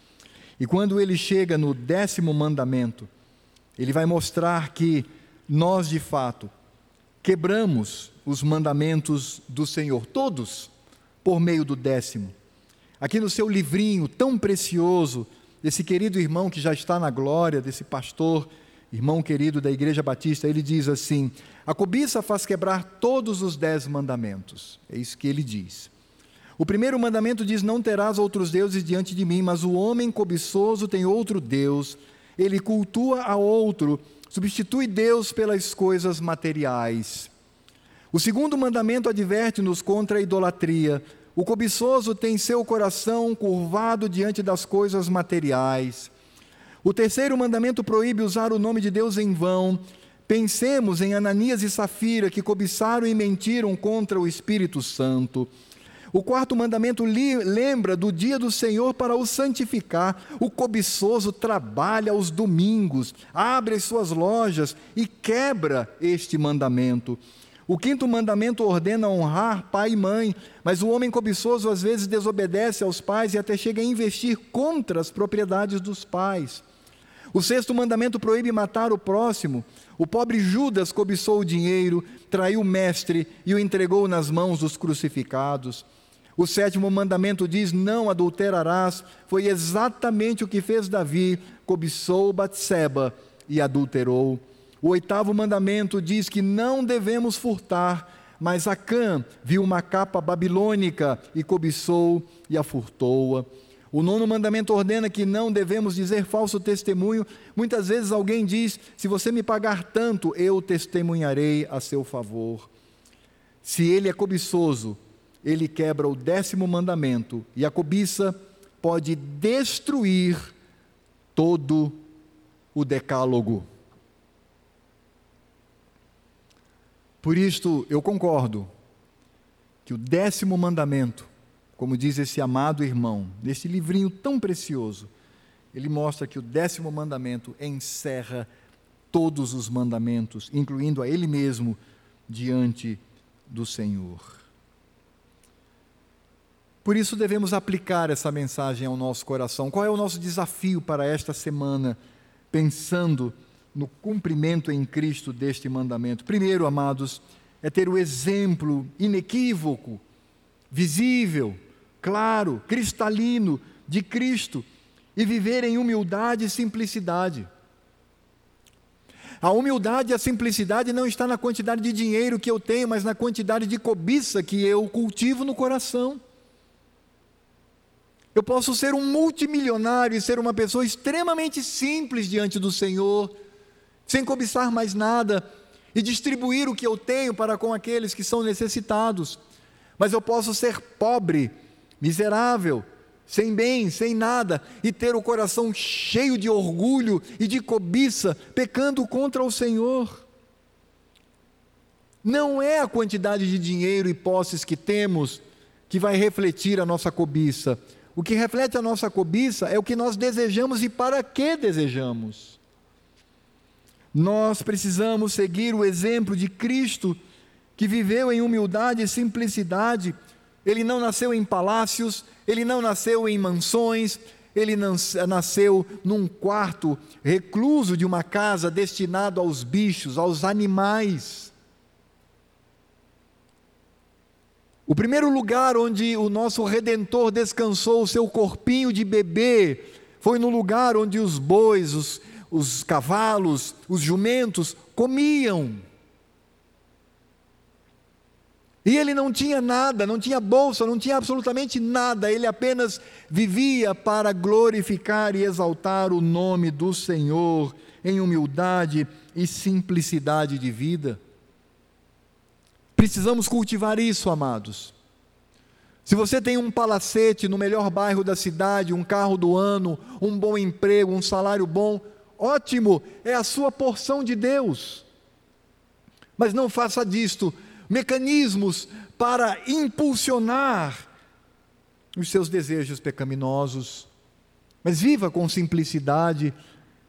E quando ele chega no décimo mandamento, ele vai mostrar que nós, de fato, quebramos os mandamentos do Senhor, todos, por meio do décimo. Aqui no seu livrinho tão precioso, desse querido irmão que já está na glória, desse pastor, irmão querido da Igreja Batista, ele diz assim: a cobiça faz quebrar todos os dez mandamentos. É isso que ele diz. O primeiro mandamento diz: Não terás outros deuses diante de mim, mas o homem cobiçoso tem outro Deus, ele cultua a outro, substitui Deus pelas coisas materiais. O segundo mandamento adverte-nos contra a idolatria. O cobiçoso tem seu coração curvado diante das coisas materiais. O terceiro mandamento proíbe usar o nome de Deus em vão. Pensemos em Ananias e Safira, que cobiçaram e mentiram contra o Espírito Santo. O quarto mandamento lembra do dia do Senhor para o santificar. O cobiçoso trabalha aos domingos, abre as suas lojas e quebra este mandamento. O quinto mandamento ordena honrar pai e mãe, mas o homem cobiçoso às vezes desobedece aos pais e até chega a investir contra as propriedades dos pais. O sexto mandamento proíbe matar o próximo. O pobre Judas cobiçou o dinheiro, traiu o mestre e o entregou nas mãos dos crucificados. O sétimo mandamento diz: Não adulterarás. Foi exatamente o que fez Davi, cobiçou Batseba e adulterou. O oitavo mandamento diz que não devemos furtar, mas Acã viu uma capa babilônica e cobiçou e a furtou-a. O nono mandamento ordena que não devemos dizer falso testemunho. Muitas vezes alguém diz: se você me pagar tanto, eu testemunharei a seu favor. Se ele é cobiçoso, ele quebra o décimo mandamento e a cobiça pode destruir todo o decálogo. Por isto, eu concordo que o décimo mandamento, como diz esse amado irmão, neste livrinho tão precioso, ele mostra que o décimo mandamento encerra todos os mandamentos, incluindo a ele mesmo, diante do Senhor. Por isso devemos aplicar essa mensagem ao nosso coração. Qual é o nosso desafio para esta semana, pensando no cumprimento em Cristo deste mandamento? Primeiro, amados, é ter o exemplo inequívoco, visível, claro, cristalino de Cristo e viver em humildade e simplicidade. A humildade e a simplicidade não está na quantidade de dinheiro que eu tenho, mas na quantidade de cobiça que eu cultivo no coração. Eu posso ser um multimilionário e ser uma pessoa extremamente simples diante do Senhor, sem cobiçar mais nada, e distribuir o que eu tenho para com aqueles que são necessitados. Mas eu posso ser pobre, miserável, sem bem, sem nada, e ter o coração cheio de orgulho e de cobiça, pecando contra o Senhor. Não é a quantidade de dinheiro e posses que temos que vai refletir a nossa cobiça, o que reflete a nossa cobiça é o que nós desejamos e para que desejamos. Nós precisamos seguir o exemplo de Cristo, que viveu em humildade e simplicidade. Ele não nasceu em palácios, ele não nasceu em mansões, ele nasceu num quarto recluso de uma casa destinado aos bichos, aos animais. O primeiro lugar onde o nosso redentor descansou o seu corpinho de bebê foi no lugar onde os bois, os, os cavalos, os jumentos comiam. E ele não tinha nada, não tinha bolsa, não tinha absolutamente nada, ele apenas vivia para glorificar e exaltar o nome do Senhor em humildade e simplicidade de vida. Precisamos cultivar isso, amados. Se você tem um palacete no melhor bairro da cidade, um carro do ano, um bom emprego, um salário bom, ótimo, é a sua porção de Deus. Mas não faça disto mecanismos para impulsionar os seus desejos pecaminosos. Mas viva com simplicidade,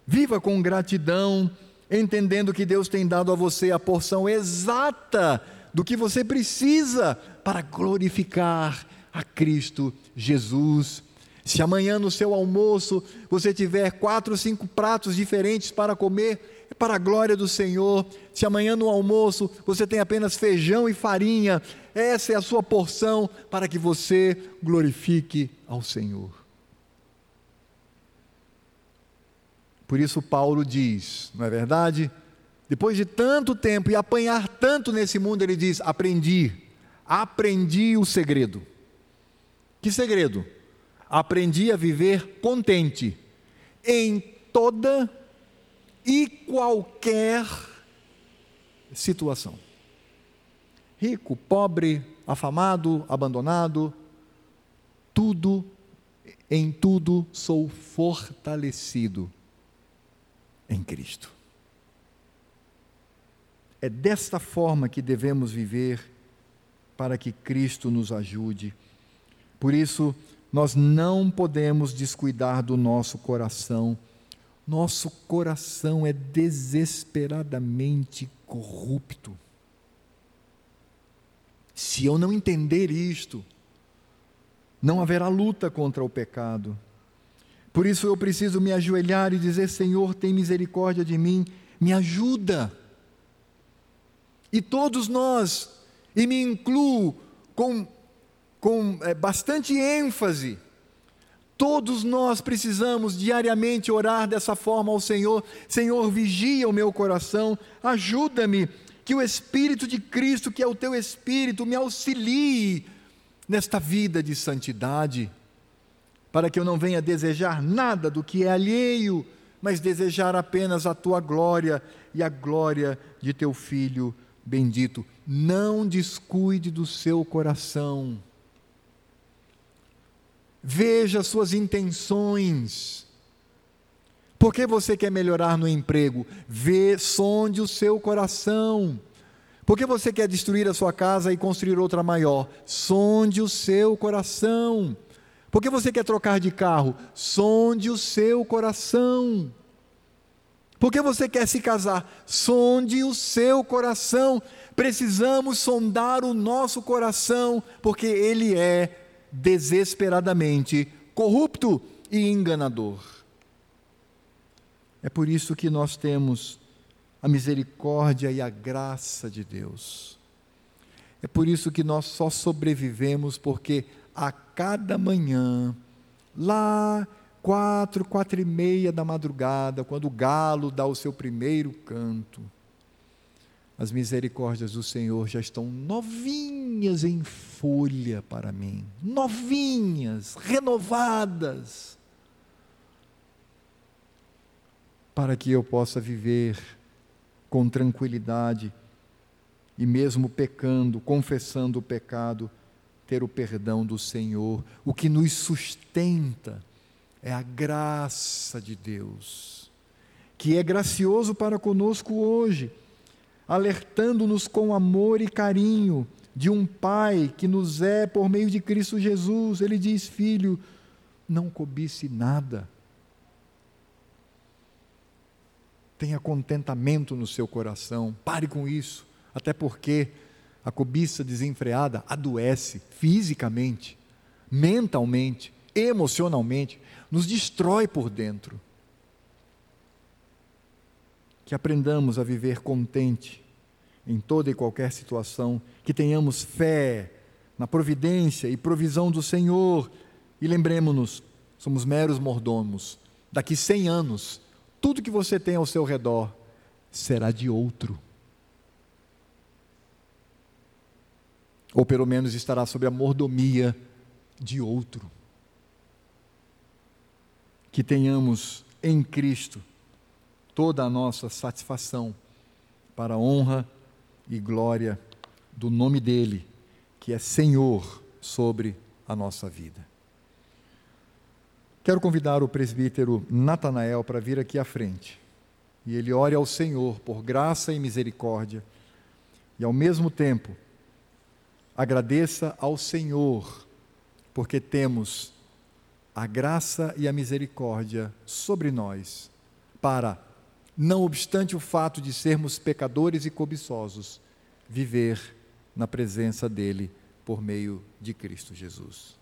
viva com gratidão, entendendo que Deus tem dado a você a porção exata do que você precisa para glorificar a Cristo Jesus. Se amanhã no seu almoço você tiver quatro ou cinco pratos diferentes para comer, para a glória do Senhor. Se amanhã no almoço você tem apenas feijão e farinha, essa é a sua porção para que você glorifique ao Senhor. Por isso Paulo diz, não é verdade? Depois de tanto tempo e apanhar tanto nesse mundo, ele diz: aprendi, aprendi o segredo. Que segredo? Aprendi a viver contente em toda e qualquer situação. Rico, pobre, afamado, abandonado, tudo, em tudo sou fortalecido em Cristo. É desta forma que devemos viver para que Cristo nos ajude. Por isso, nós não podemos descuidar do nosso coração. Nosso coração é desesperadamente corrupto. Se eu não entender isto, não haverá luta contra o pecado. Por isso eu preciso me ajoelhar e dizer: Senhor, tem misericórdia de mim, me ajuda. E todos nós, e me incluo com, com é, bastante ênfase, todos nós precisamos diariamente orar dessa forma ao Senhor: Senhor, vigia o meu coração, ajuda-me, que o Espírito de Cristo, que é o teu Espírito, me auxilie nesta vida de santidade, para que eu não venha desejar nada do que é alheio, mas desejar apenas a tua glória e a glória de teu Filho bendito, não descuide do seu coração. Veja suas intenções. Por que você quer melhorar no emprego? Vê, sonde o seu coração. Por que você quer destruir a sua casa e construir outra maior? Sonde o seu coração. Por que você quer trocar de carro? Sonde o seu coração. Porque você quer se casar? Sonde o seu coração. Precisamos sondar o nosso coração, porque ele é desesperadamente corrupto e enganador. É por isso que nós temos a misericórdia e a graça de Deus. É por isso que nós só sobrevivemos, porque a cada manhã, lá quatro, quatro e meia da madrugada, quando o galo dá o seu primeiro canto, as misericórdias do Senhor já estão novinhas em folha para mim, novinhas, renovadas, para que eu possa viver com tranquilidade e mesmo pecando, confessando o pecado, ter o perdão do Senhor. O que nos sustenta é a graça de Deus, que é gracioso para conosco hoje alertando-nos com amor e carinho de um Pai que nos é por meio de Cristo Jesus. Ele diz: Filho, não cobice nada. Tenha contentamento no seu coração. Pare com isso. Até porque a cobiça desenfreada adoece fisicamente, mentalmente, emocionalmente, nos destrói por dentro que aprendamos a viver contente em toda e qualquer situação, que tenhamos fé na providência e provisão do Senhor e lembremos-nos, somos meros mordomos. Daqui 100 anos, tudo que você tem ao seu redor será de outro. Ou pelo menos estará sob a mordomia de outro. Que tenhamos em Cristo toda a nossa satisfação para a honra e glória do nome dele, que é Senhor sobre a nossa vida. Quero convidar o presbítero Natanael para vir aqui à frente. E ele ore ao Senhor por graça e misericórdia, e ao mesmo tempo agradeça ao Senhor, porque temos a graça e a misericórdia sobre nós para não obstante o fato de sermos pecadores e cobiçosos, viver na presença dEle por meio de Cristo Jesus.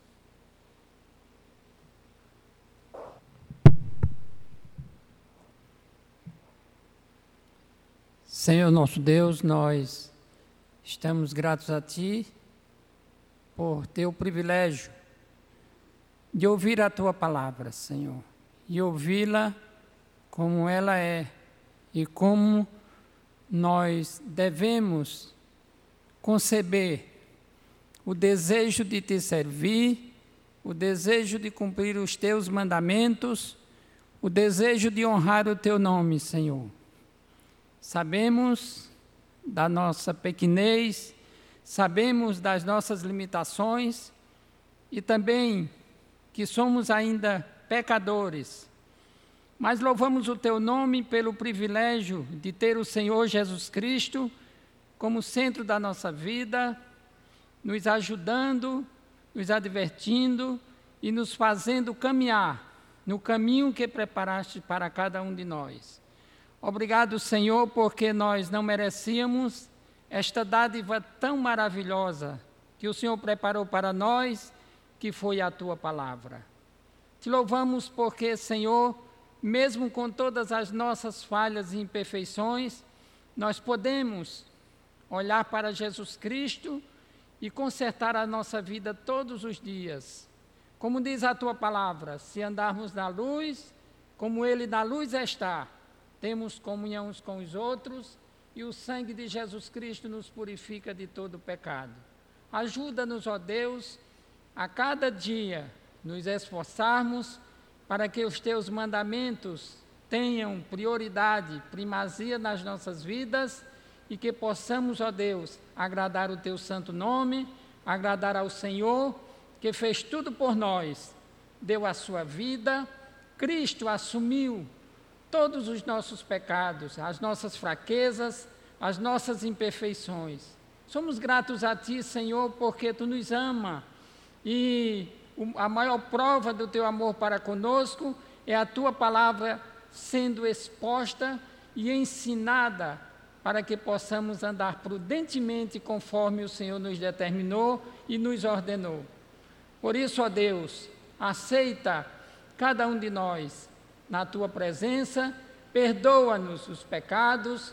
Senhor nosso Deus, nós estamos gratos a Ti por ter o privilégio de ouvir a Tua palavra, Senhor, e ouvi-la como ela é e como nós devemos conceber o desejo de te servir, o desejo de cumprir os teus mandamentos, o desejo de honrar o teu nome, Senhor. Sabemos da nossa pequenez, sabemos das nossas limitações e também que somos ainda pecadores mas louvamos o teu nome pelo privilégio de ter o Senhor Jesus Cristo como centro da nossa vida, nos ajudando, nos advertindo e nos fazendo caminhar no caminho que preparaste para cada um de nós. Obrigado, Senhor, porque nós não merecíamos esta dádiva tão maravilhosa que o Senhor preparou para nós, que foi a tua palavra. Te louvamos porque, Senhor, mesmo com todas as nossas falhas e imperfeições, nós podemos olhar para Jesus Cristo e consertar a nossa vida todos os dias. Como diz a tua palavra, se andarmos na luz, como Ele na luz está, temos comunhão uns com os outros e o sangue de Jesus Cristo nos purifica de todo pecado. Ajuda-nos, ó Deus, a cada dia nos esforçarmos para que os teus mandamentos tenham prioridade, primazia nas nossas vidas e que possamos, ó Deus, agradar o teu santo nome, agradar ao Senhor, que fez tudo por nós, deu a sua vida, Cristo assumiu todos os nossos pecados, as nossas fraquezas, as nossas imperfeições. Somos gratos a Ti, Senhor, porque Tu nos ama e a maior prova do teu amor para conosco é a tua palavra sendo exposta e ensinada para que possamos andar prudentemente conforme o Senhor nos determinou e nos ordenou. Por isso, ó Deus, aceita cada um de nós na tua presença, perdoa-nos os pecados,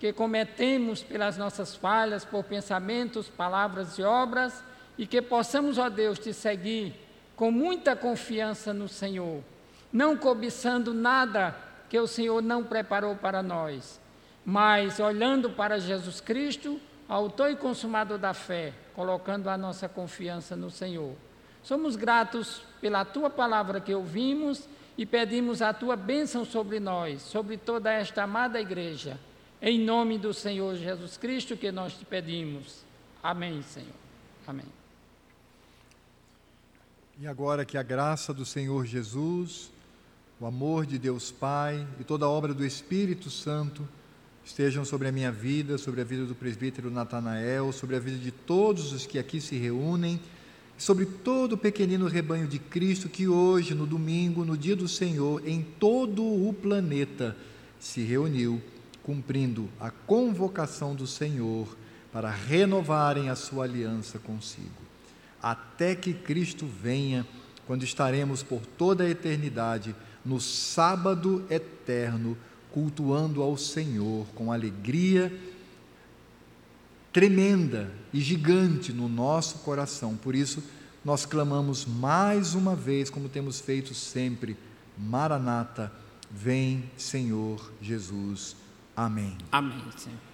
que cometemos pelas nossas falhas, por pensamentos, palavras e obras, e que possamos, ó Deus, te seguir com muita confiança no Senhor, não cobiçando nada que o Senhor não preparou para nós, mas olhando para Jesus Cristo, autor e consumador da fé, colocando a nossa confiança no Senhor. Somos gratos pela tua palavra que ouvimos e pedimos a tua bênção sobre nós, sobre toda esta amada igreja. Em nome do Senhor Jesus Cristo que nós te pedimos. Amém, Senhor. Amém. E agora que a graça do Senhor Jesus, o amor de Deus Pai e toda a obra do Espírito Santo estejam sobre a minha vida, sobre a vida do presbítero Natanael, sobre a vida de todos os que aqui se reúnem, sobre todo o pequenino rebanho de Cristo que hoje, no domingo, no dia do Senhor, em todo o planeta, se reuniu, cumprindo a convocação do Senhor para renovarem a sua aliança consigo até que Cristo venha, quando estaremos por toda a eternidade no sábado eterno, cultuando ao Senhor com alegria tremenda e gigante no nosso coração. Por isso, nós clamamos mais uma vez, como temos feito sempre: Maranata, vem, Senhor Jesus. Amém. Amém, Senhor.